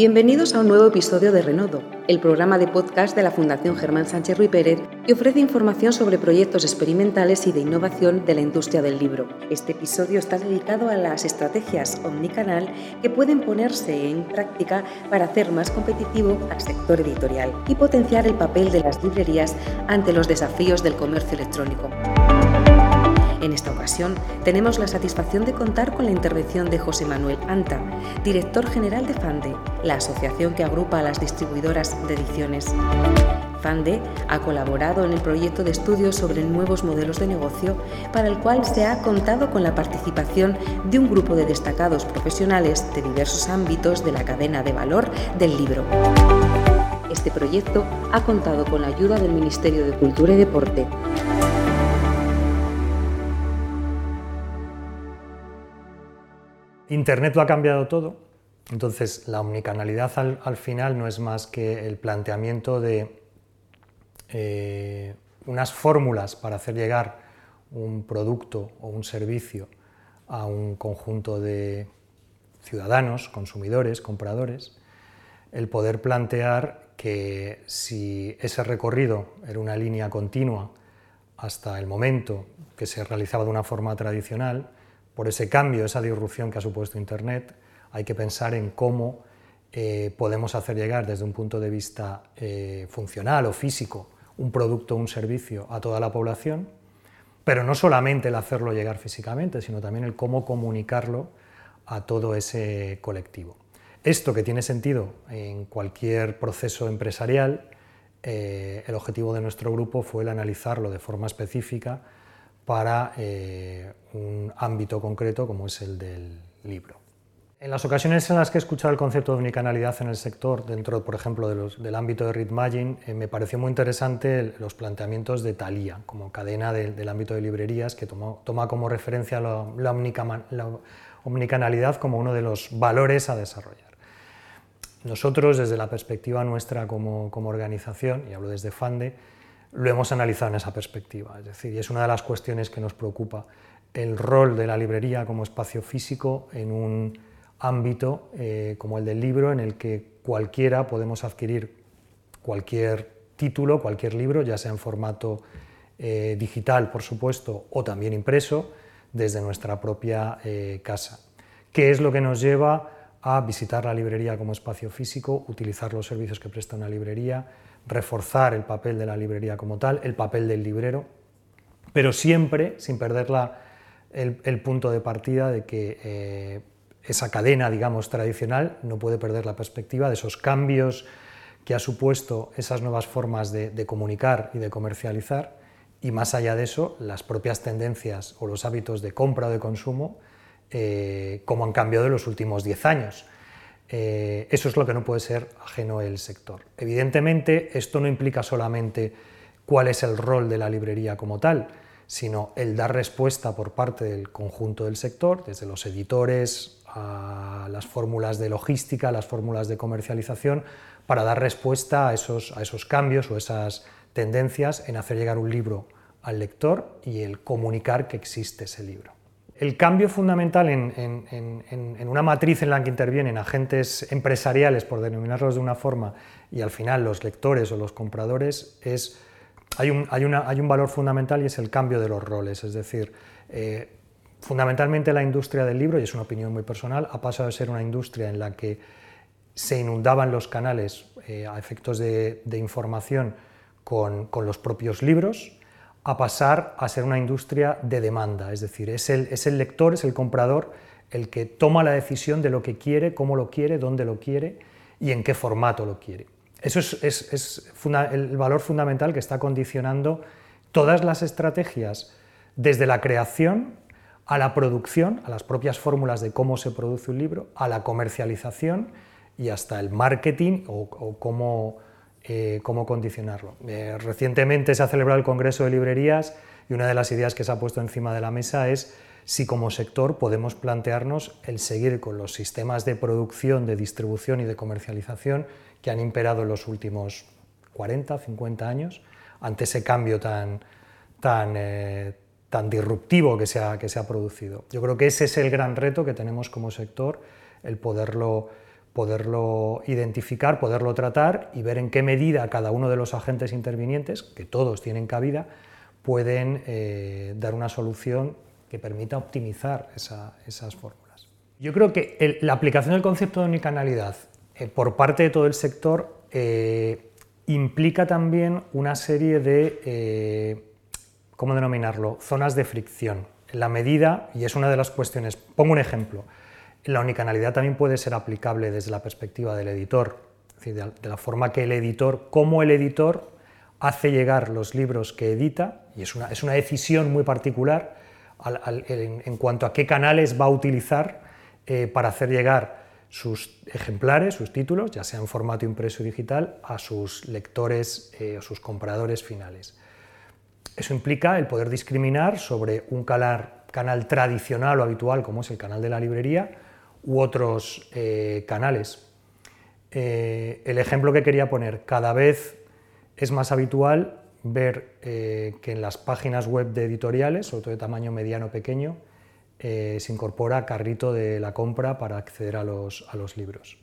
Bienvenidos a un nuevo episodio de Renodo, el programa de podcast de la Fundación Germán Sánchez Ruy Pérez que ofrece información sobre proyectos experimentales y de innovación de la industria del libro. Este episodio está dedicado a las estrategias omnicanal que pueden ponerse en práctica para hacer más competitivo al sector editorial y potenciar el papel de las librerías ante los desafíos del comercio electrónico. En esta ocasión tenemos la satisfacción de contar con la intervención de José Manuel Anta, director general de FANDE, la asociación que agrupa a las distribuidoras de ediciones. FANDE ha colaborado en el proyecto de estudio sobre nuevos modelos de negocio, para el cual se ha contado con la participación de un grupo de destacados profesionales de diversos ámbitos de la cadena de valor del libro. Este proyecto ha contado con la ayuda del Ministerio de Cultura y Deporte. Internet lo ha cambiado todo, entonces la omnicanalidad al, final no es más que el planteamiento de eh, unas fórmulas para hacer llegar un producto o un servicio a un conjunto de ciudadanos, consumidores, compradores, el poder plantear que si ese recorrido era una línea continua hasta el momento que se realizaba de una forma tradicional, por ese cambio, esa disrupción que ha supuesto Internet, hay que pensar en cómo eh, podemos hacer llegar desde un punto de vista eh, funcional o físico un producto o un servicio a toda la población, pero no solamente el hacerlo llegar físicamente, sino también el cómo comunicarlo a todo ese colectivo. Esto que tiene sentido en cualquier proceso empresarial, eh, el objetivo de nuestro grupo fue el analizarlo de forma específica para eh, un ámbito concreto como es el del libro. En las ocasiones en las que he escuchado el concepto de unicanalidad en el sector, dentro, por ejemplo, del ámbito de Readmagine, eh, me pareció muy interesante los planteamientos de Thalia, como cadena del ámbito de librerías, que toma como referencia la, la, omnicanalidad como uno de los valores a desarrollar. Nosotros, desde la perspectiva nuestra como, como organización, y hablo desde FANDE, lo hemos analizado en esa perspectiva. Es decir, es una de las cuestiones que nos preocupa, el rol de la librería como espacio físico en un ámbito eh, como el del libro, en el que cualquiera podemos adquirir cualquier título, cualquier libro, ya sea en formato eh, digital, por supuesto, o también impreso, desde nuestra propia eh, casa. ¿Qué es lo que nos lleva a visitar la librería como espacio físico, utilizar los servicios que presta una librería, reforzar el papel de la librería como tal, el papel del librero, pero siempre sin perder el, punto de partida de que eh, esa cadena, digamos, tradicional no puede perder la perspectiva de esos cambios que ha supuesto esas nuevas formas de, comunicar y de comercializar, y más allá de eso, las propias tendencias o los hábitos de compra o de consumo, eh, como han cambiado en los últimos 10 años. Eh, eso es lo que no puede ser ajeno el sector. Evidentemente, esto no implica solamente cuál es el rol de la librería como tal, sino el dar respuesta por parte del conjunto del sector, desde los editores a las fórmulas de logística, las fórmulas de comercialización, para dar respuesta a esos, a esos cambios o esas tendencias en hacer llegar un libro al lector y el comunicar que existe ese libro. El cambio fundamental en, una matriz en la que intervienen agentes empresariales, por denominarlos de una forma, y al final los lectores o los compradores, es, hay, un, valor fundamental y es el cambio de los roles. Es decir, eh, fundamentalmente la industria del libro, y es una opinión muy personal, ha pasado de ser una industria en la que se inundaban los canales eh, a efectos de, información con los propios libros, a pasar a ser una industria de demanda, es decir, es el, es el, lector, es el comprador el que toma la decisión de lo que quiere, cómo lo quiere, dónde lo quiere y en qué formato lo quiere. Eso es, es, el valor fundamental que está condicionando todas las estrategias, desde la creación a la producción, a las propias fórmulas de cómo se produce un libro, a la comercialización y hasta el marketing o, o cómo eh, cómo condicionarlo. Eh, recientemente se ha celebrado el Congreso de Librerías y una de las ideas que se ha puesto encima de la mesa es si como sector podemos plantearnos el seguir con los sistemas de producción, de distribución y de comercialización que han imperado en los últimos 40, 50 años, ante ese cambio tan, tan, eh, tan disruptivo que se, ha, que se ha producido. Yo creo que ese es el gran reto que tenemos como sector, el poderlo poderlo identificar, poderlo tratar y ver en qué medida cada uno de los agentes intervinientes, que todos tienen cabida, pueden eh, dar una solución que permita optimizar esas fórmulas. Yo creo que la aplicación del concepto de unicanalidad eh, por parte de todo el sector eh, implica también una serie de, ¿cómo denominarlo?, zonas de fricción. La medida, y es una de las cuestiones, pongo un ejemplo, la unicanalidad también puede ser aplicable desde la perspectiva del editor, de la forma que el editor, cómo el editor hace llegar los libros que edita, y es una, es una decisión muy particular en, cuanto a qué canales va a utilizar eh, para hacer llegar sus ejemplares, sus títulos, ya sea en formato impreso y digital, a sus lectores eh, o sus compradores finales. Eso implica el poder discriminar sobre un canal tradicional o habitual como es el canal de la librería u otros eh, canales. Eh, el ejemplo que quería poner, cada vez es más habitual ver eh, que en las páginas web de editoriales, sobre todo de tamaño mediano o pequeño, se incorpora carrito de la compra para acceder a los, a los libros.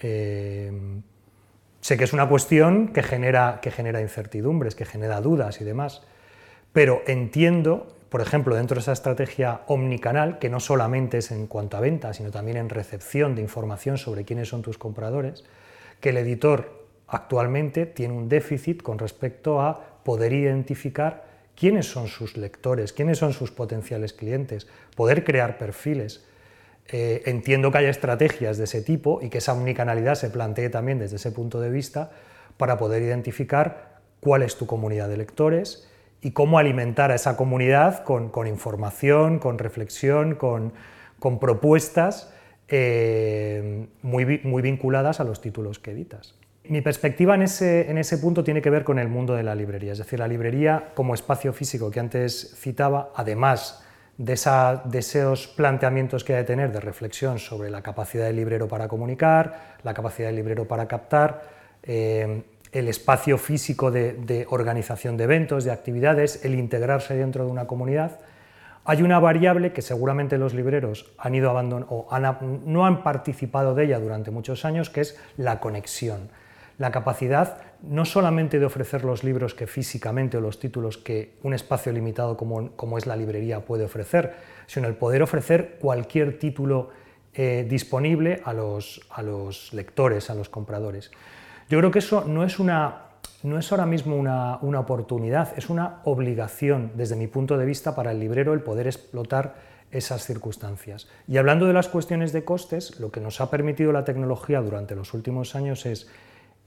sé que es una cuestión que genera, que genera incertidumbres, que genera dudas y demás, pero entiendo por ejemplo, dentro de esa estrategia omnicanal, que no solamente es en cuanto a venta, sino también en recepción de información sobre quiénes son tus compradores, que el editor actualmente tiene un déficit con respecto a poder identificar quiénes son sus lectores, quiénes son sus potenciales clientes, poder crear perfiles. Eh, entiendo que haya estrategias de ese tipo y que esa omnicanalidad se plantee también desde ese punto de vista para poder identificar cuál es tu comunidad de lectores, y cómo alimentar a esa comunidad con, información, con reflexión, con, propuestas eh, muy, muy, vinculadas a los títulos que editas. Mi perspectiva en ese, en ese punto tiene que ver con el mundo de la librería, es decir, la librería como espacio físico que antes citaba, además de, esa, esos planteamientos que hay de tener de reflexión sobre la capacidad del librero para comunicar, la capacidad del librero para captar, eh, el espacio físico de, organización de eventos, de actividades, el integrarse dentro de una comunidad, hay una variable que seguramente los libreros han ido abandonando o no han participado de ella durante muchos años, que es la conexión. La capacidad no solamente de ofrecer los libros que físicamente o los títulos que un espacio limitado como, es la librería puede ofrecer, sino el poder ofrecer cualquier título eh, disponible a los lectores, a los compradores. Yo creo que eso no es, ahora mismo una, oportunidad, es una obligación desde mi punto de vista para el librero el poder explotar esas circunstancias. Y hablando de las cuestiones de costes, lo que nos ha permitido la tecnología durante los últimos años es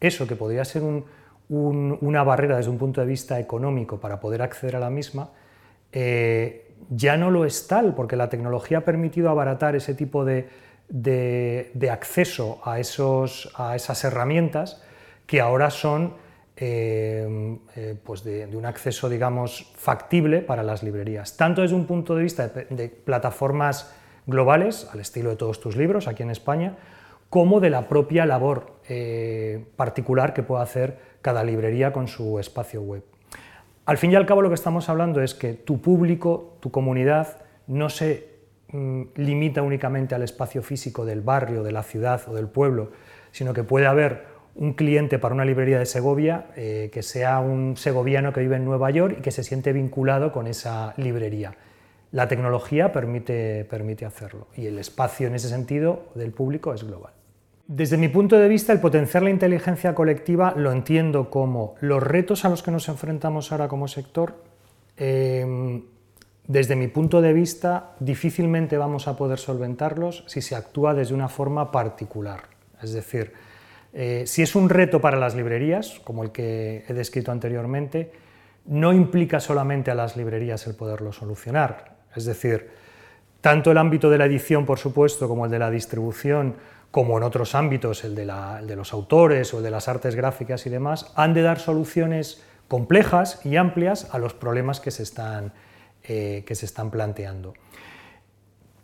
eso, que podría ser una barrera desde un punto de vista económico para poder acceder a la misma, eh, ya no lo es tal, porque la tecnología ha permitido abaratar ese tipo de, de acceso a, esos, a esas herramientas que ahora son eh, eh, pues de, un acceso, digamos, factible para las librerías, tanto desde un punto de vista de, plataformas globales, al estilo de todos tus libros aquí en España, como de la propia labor eh, particular que puede hacer cada librería con su espacio web. Al fin y al cabo lo que estamos hablando es que tu público, tu comunidad, no se mm, limita únicamente al espacio físico del barrio, de la ciudad o del pueblo, sino que puede haber un cliente para una librería de Segovia eh, que sea un segoviano que vive en Nueva York y que se siente vinculado con esa librería. La tecnología permite, permite hacerlo y el espacio en ese sentido del público es global. Desde mi punto de vista, el potenciar la inteligencia colectiva lo entiendo como los retos a los que nos enfrentamos ahora como sector. Em, desde mi punto de vista, difícilmente vamos a poder solventarlos si se actúa desde una forma particular. Es decir, eh, si es un reto para las librerías, como el que he descrito anteriormente, no implica solamente a las librerías el poderlo solucionar. Es decir, tanto el ámbito de la edición, por supuesto, como el de la distribución, como en otros ámbitos, el de, los autores o el de las artes gráficas y demás, han de dar soluciones complejas y amplias a los problemas que se están, eh, que se están planteando.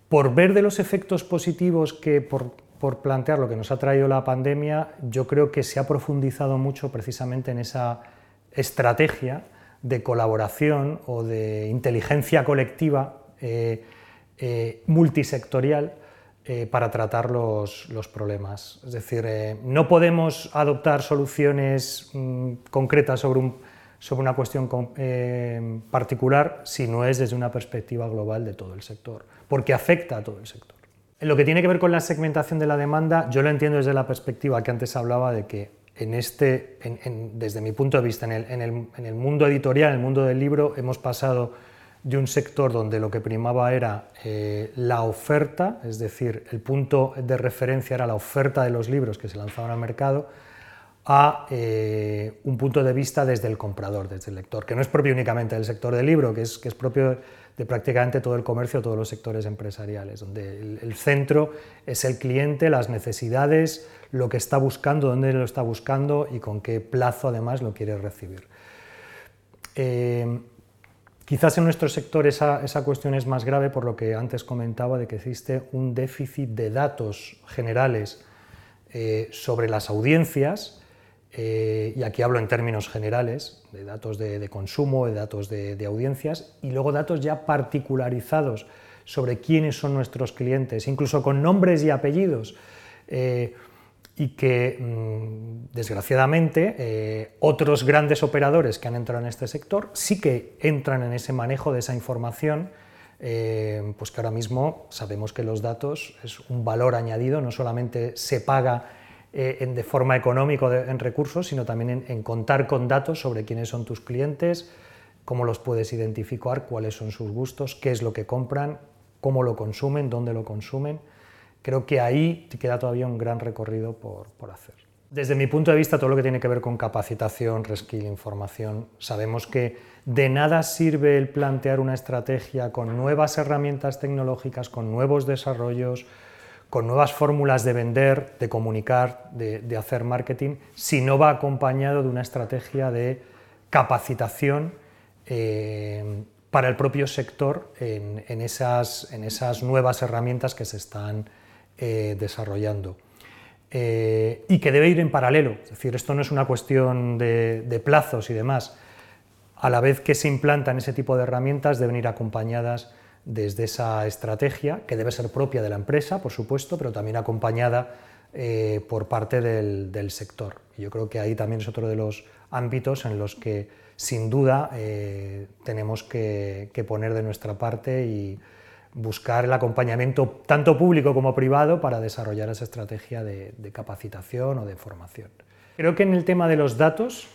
Por ver de los efectos positivos que por por plantear lo que nos ha traído la pandemia, yo creo que se ha profundizado mucho precisamente en esa estrategia de colaboración o de inteligencia colectiva eh, eh, multisectorial eh, para tratar los, problemas. Es decir, no podemos adoptar soluciones mm, concretas sobre, una cuestión particular si no es desde una perspectiva global de todo el sector, porque afecta a todo el sector. En lo que tiene que ver con la segmentación de la demanda, yo lo entiendo desde la perspectiva que antes hablaba de que en este, desde mi punto de vista, en el, mundo editorial, en el mundo del libro, hemos pasado de un sector donde lo que primaba era eh, la oferta, es decir, el punto de referencia era la oferta de los libros que se lanzaban al mercado, a eh, un punto de vista desde el comprador, desde el lector, que no es propio únicamente del sector del libro, que es propio de prácticamente todo el comercio, todos los sectores empresariales, donde el, centro es el cliente, las necesidades, lo que está buscando, dónde lo está buscando y con qué plazo además lo quiere recibir. Eh, Quizás en nuestro sector esa, cuestión es más grave por lo que antes comentaba de que existe un déficit de datos generales eh, sobre las audiencias, eh, y aquí hablo en términos generales, de datos de, consumo, de datos de, audiencias, y luego datos ya particularizados sobre quiénes son nuestros clientes, incluso con nombres y apellidos. Eh, y que, mm, desgraciadamente, eh, otros grandes operadores que han entrado en este sector sí que entran en ese manejo de esa información, pues que ahora mismo sabemos que los datos es un valor añadido, no solamente se paga eh, de forma económica en recursos, sino también en contar con datos sobre quiénes son tus clientes, cómo los puedes identificar, cuáles son sus gustos, qué es lo que compran, cómo lo consumen, dónde lo consumen. Creo que ahí queda todavía un gran recorrido por, hacer. Desde mi punto de vista, todo lo que tiene que ver con capacitación, reskill, información, sabemos que de nada sirve el plantear una estrategia con nuevas herramientas tecnológicas, con nuevos desarrollos, con nuevas fórmulas de vender, de comunicar, de, hacer marketing, si no va acompañado de una estrategia de capacitación eh, para el propio sector en, esas, nuevas herramientas que se están eh, desarrollando. Eh, y que debe ir en paralelo, es decir, esto no es una cuestión de, plazos y demás. A la vez que se implantan ese tipo de herramientas, deben ir acompañadas desde esa estrategia, que debe ser propia de la empresa, por supuesto, pero también acompañada eh, por parte del, sector. Yo creo que ahí también es otro de los ámbitos en los que, sin duda, tenemos que, que, poner de nuestra parte y, buscar el acompañamiento tanto público como privado para desarrollar esa estrategia de, capacitación o de formación. Creo que en el tema de los datos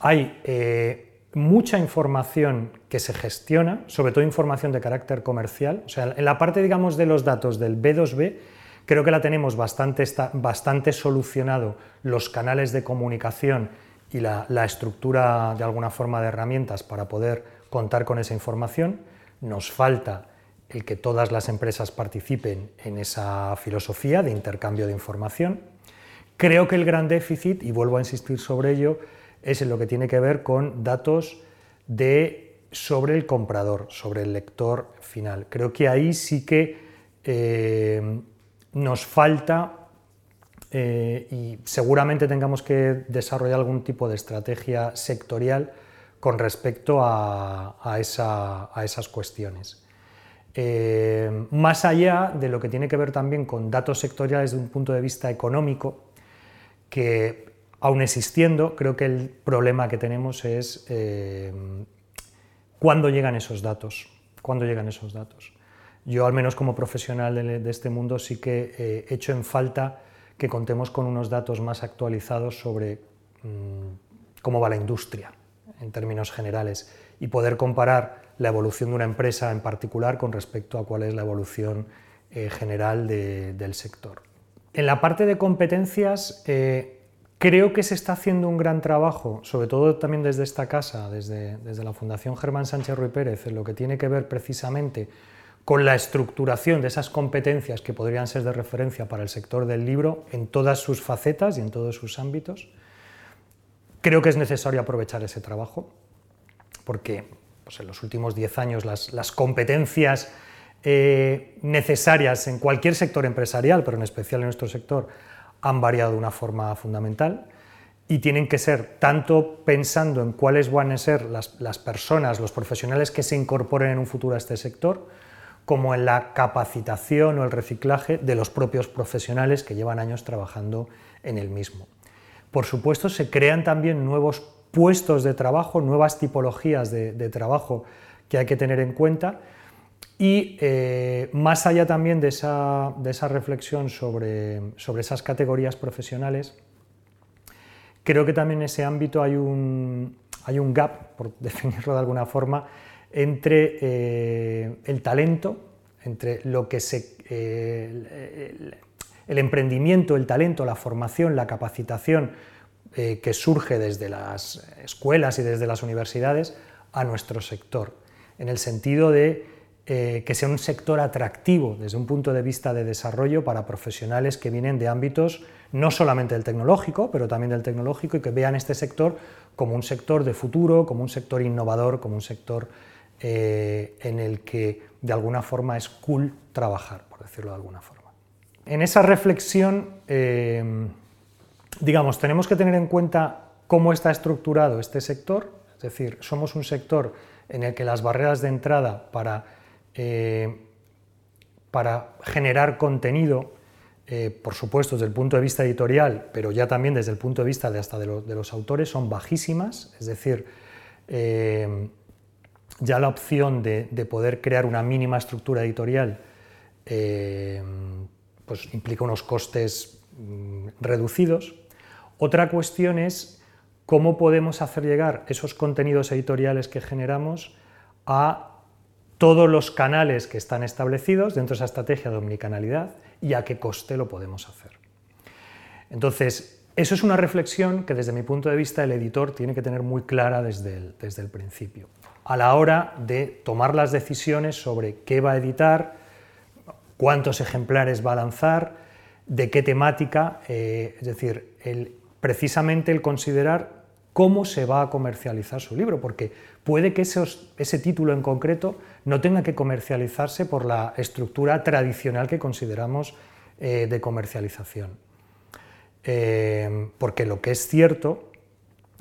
hay eh, mucha información que se gestiona, sobre todo información de carácter comercial. O sea, en la parte, digamos, de los datos del B2B, creo que la tenemos bastante, bastante solucionado los canales de comunicación y la, la estructura, de alguna forma, de herramientas para poder contar con esa información. Nos falta el que todas las empresas participen en esa filosofía de intercambio de información. Creo que el gran déficit, y vuelvo a insistir sobre ello, es en lo que tiene que ver con datos de, sobre el comprador, sobre el lector final. Creo que ahí sí que eh, nos falta eh, y seguramente tengamos que desarrollar algún tipo de estrategia sectorial con respecto a esas cuestiones. Eh, más allá de lo que tiene que ver también con datos sectoriales desde un punto de vista económico, que aún existiendo, creo que el problema que tenemos es eh, cuándo llegan esos datos, cuándo llegan esos datos. Yo, al menos como profesional de, este mundo, sí que eh, hecho en falta que contemos con unos datos más actualizados sobre mm, cómo va la industria en términos generales y poder comparar la evolución de una empresa en particular con respecto a cuál es la evolución eh, general del sector. En la parte de competencias, eh, creo que se está haciendo un gran trabajo, sobre todo también desde esta casa, desde, la Fundación Germán Sánchez Ruy Pérez, en lo que tiene que ver precisamente con la estructuración de esas competencias que podrían ser de referencia para el sector del libro en todas sus facetas y en todos sus ámbitos. Creo que es necesario aprovechar ese trabajo, porque pues en los últimos 10 años las, competencias eh, necesarias en cualquier sector empresarial, pero en especial en nuestro sector, han variado de una forma fundamental y tienen que ser tanto pensando en cuáles van a ser las, personas, los profesionales que se incorporen en un futuro a este sector, como en la capacitación o el reciclaje de los propios profesionales que llevan años trabajando en el mismo. Por supuesto, se crean también nuevos puestos de trabajo, nuevas tipologías de, trabajo que hay que tener en cuenta y eh, más allá también de esa, reflexión sobre, esas categorías profesionales, creo que también en ese ámbito hay un, hay un gap, por definirlo de alguna forma, entre eh, el talento, entre lo que se, eh, el, emprendimiento, el talento, la formación, la capacitación que surge desde las escuelas y desde las universidades a nuestro sector, en el sentido de que sea un sector atractivo desde un punto de vista de desarrollo para profesionales que vienen de ámbitos no solamente del tecnológico, pero también del tecnológico y que vean este sector como un sector de futuro, como un sector innovador, como un sector eh, en el que de alguna forma es cool trabajar, por decirlo de alguna forma. En esa reflexión, eh, digamos, tenemos que tener en cuenta cómo está estructurado este sector, es decir, somos un sector en el que las barreras de entrada para, eh, para generar contenido, por supuesto desde el punto de vista editorial, pero ya también desde el punto de vista de hasta de, los autores, son bajísimas, es decir, ya la opción de, poder crear una mínima estructura editorial eh, pues implica unos costes mm, reducidos. Otra cuestión es cómo podemos hacer llegar esos contenidos editoriales que generamos a todos los canales que están establecidos dentro de esa estrategia de omnicanalidad y a qué coste lo podemos hacer. Entonces, eso es una reflexión que desde mi punto de vista el editor tiene que tener muy clara desde desde el principio a la hora de tomar las decisiones sobre qué va a editar, cuántos ejemplares va a lanzar, de qué temática, eh, es decir, precisamente el considerar cómo se va a comercializar su libro, porque puede que ese título en concreto no tenga que comercializarse por la estructura tradicional que consideramos eh, de comercialización. Eh, porque lo que es cierto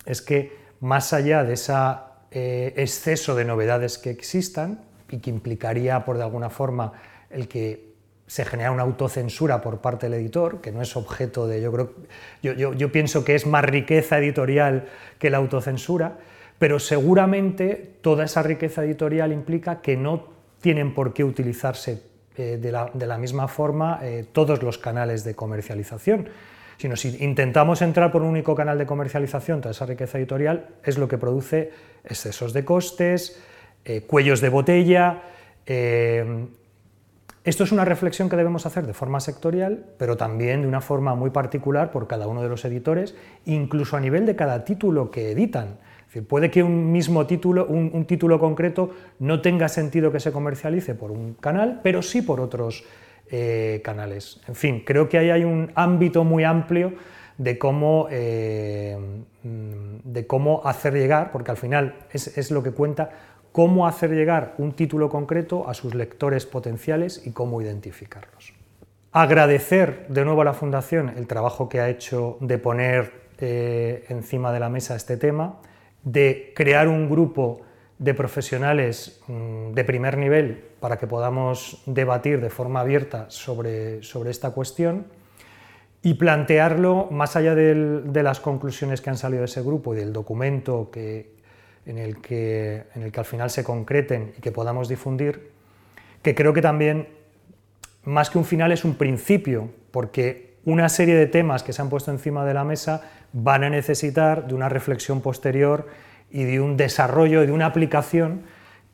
es que más allá de esa eh, exceso de novedades que existan y que implicaría, por de alguna forma, el que se genera una autocensura por parte del editor, que no es objeto de, yo creo, yo, yo, pienso que es más riqueza editorial que la autocensura, pero seguramente toda esa riqueza editorial implica que no tienen por qué utilizarse eh, de, la, de, la, misma forma eh, todos los canales de comercialización sino si intentamos entrar por un único canal de comercialización, toda esa riqueza editorial es lo que produce excesos de costes, eh, cuellos de botella. Esto es una reflexión que debemos hacer de forma sectorial, pero también de una forma muy particular por cada uno de los editores, incluso a nivel de cada título que editan. puede que un mismo título, un título concreto, no tenga sentido que se comercialice por un canal, pero sí por otros eh, canales. En fin, creo que ahí hay un ámbito muy amplio de cómo, eh, de cómo hacer llegar, porque al final es, lo que cuenta, cómo hacer llegar un título concreto a sus lectores potenciales y cómo identificarlos. Agradecer de nuevo a la Fundación el trabajo que ha hecho de poner eh, encima de la mesa este tema, de crear un grupo de profesionales mm, de primer nivel para que podamos debatir de forma abierta sobre, sobre esta cuestión y plantearlo más allá de las conclusiones que han salido de ese grupo y del documento que, en, el que, en el que al final se concreten y que podamos difundir, que creo que también más que un final es un principio, porque una serie de temas que se han puesto encima de la mesa van a necesitar de una reflexión posterior y de un desarrollo y de una aplicación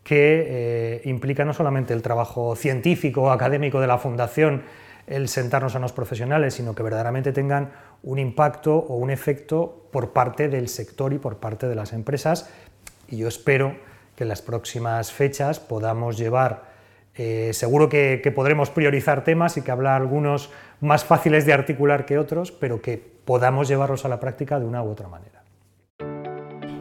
que eh, implica no solamente el trabajo científico o académico de la Fundación, el sentarnos a los profesionales, sino que verdaderamente tengan un impacto o un efecto por parte del sector y por parte de las empresas. Y yo espero que en las próximas fechas podamos llevar, eh, seguro que, podremos priorizar temas y que hablar algunos más fáciles de articular que otros, pero que podamos llevarlos a la práctica de una u otra manera.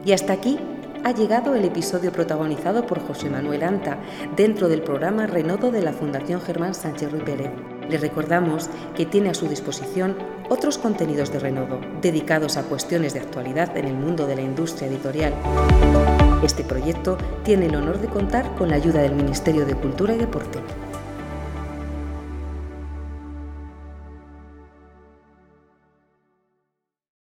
Y hasta aquí ha llegado el episodio protagonizado por José Manuel Anta dentro del programa Renodo de la Fundación Germán Sánchez Ruy Pérez. Le recordamos que tiene a su disposición otros contenidos de Renodo dedicados a cuestiones de actualidad en el mundo de la industria editorial. Este proyecto tiene el honor de contar con la ayuda del Ministerio de Cultura y Deporte.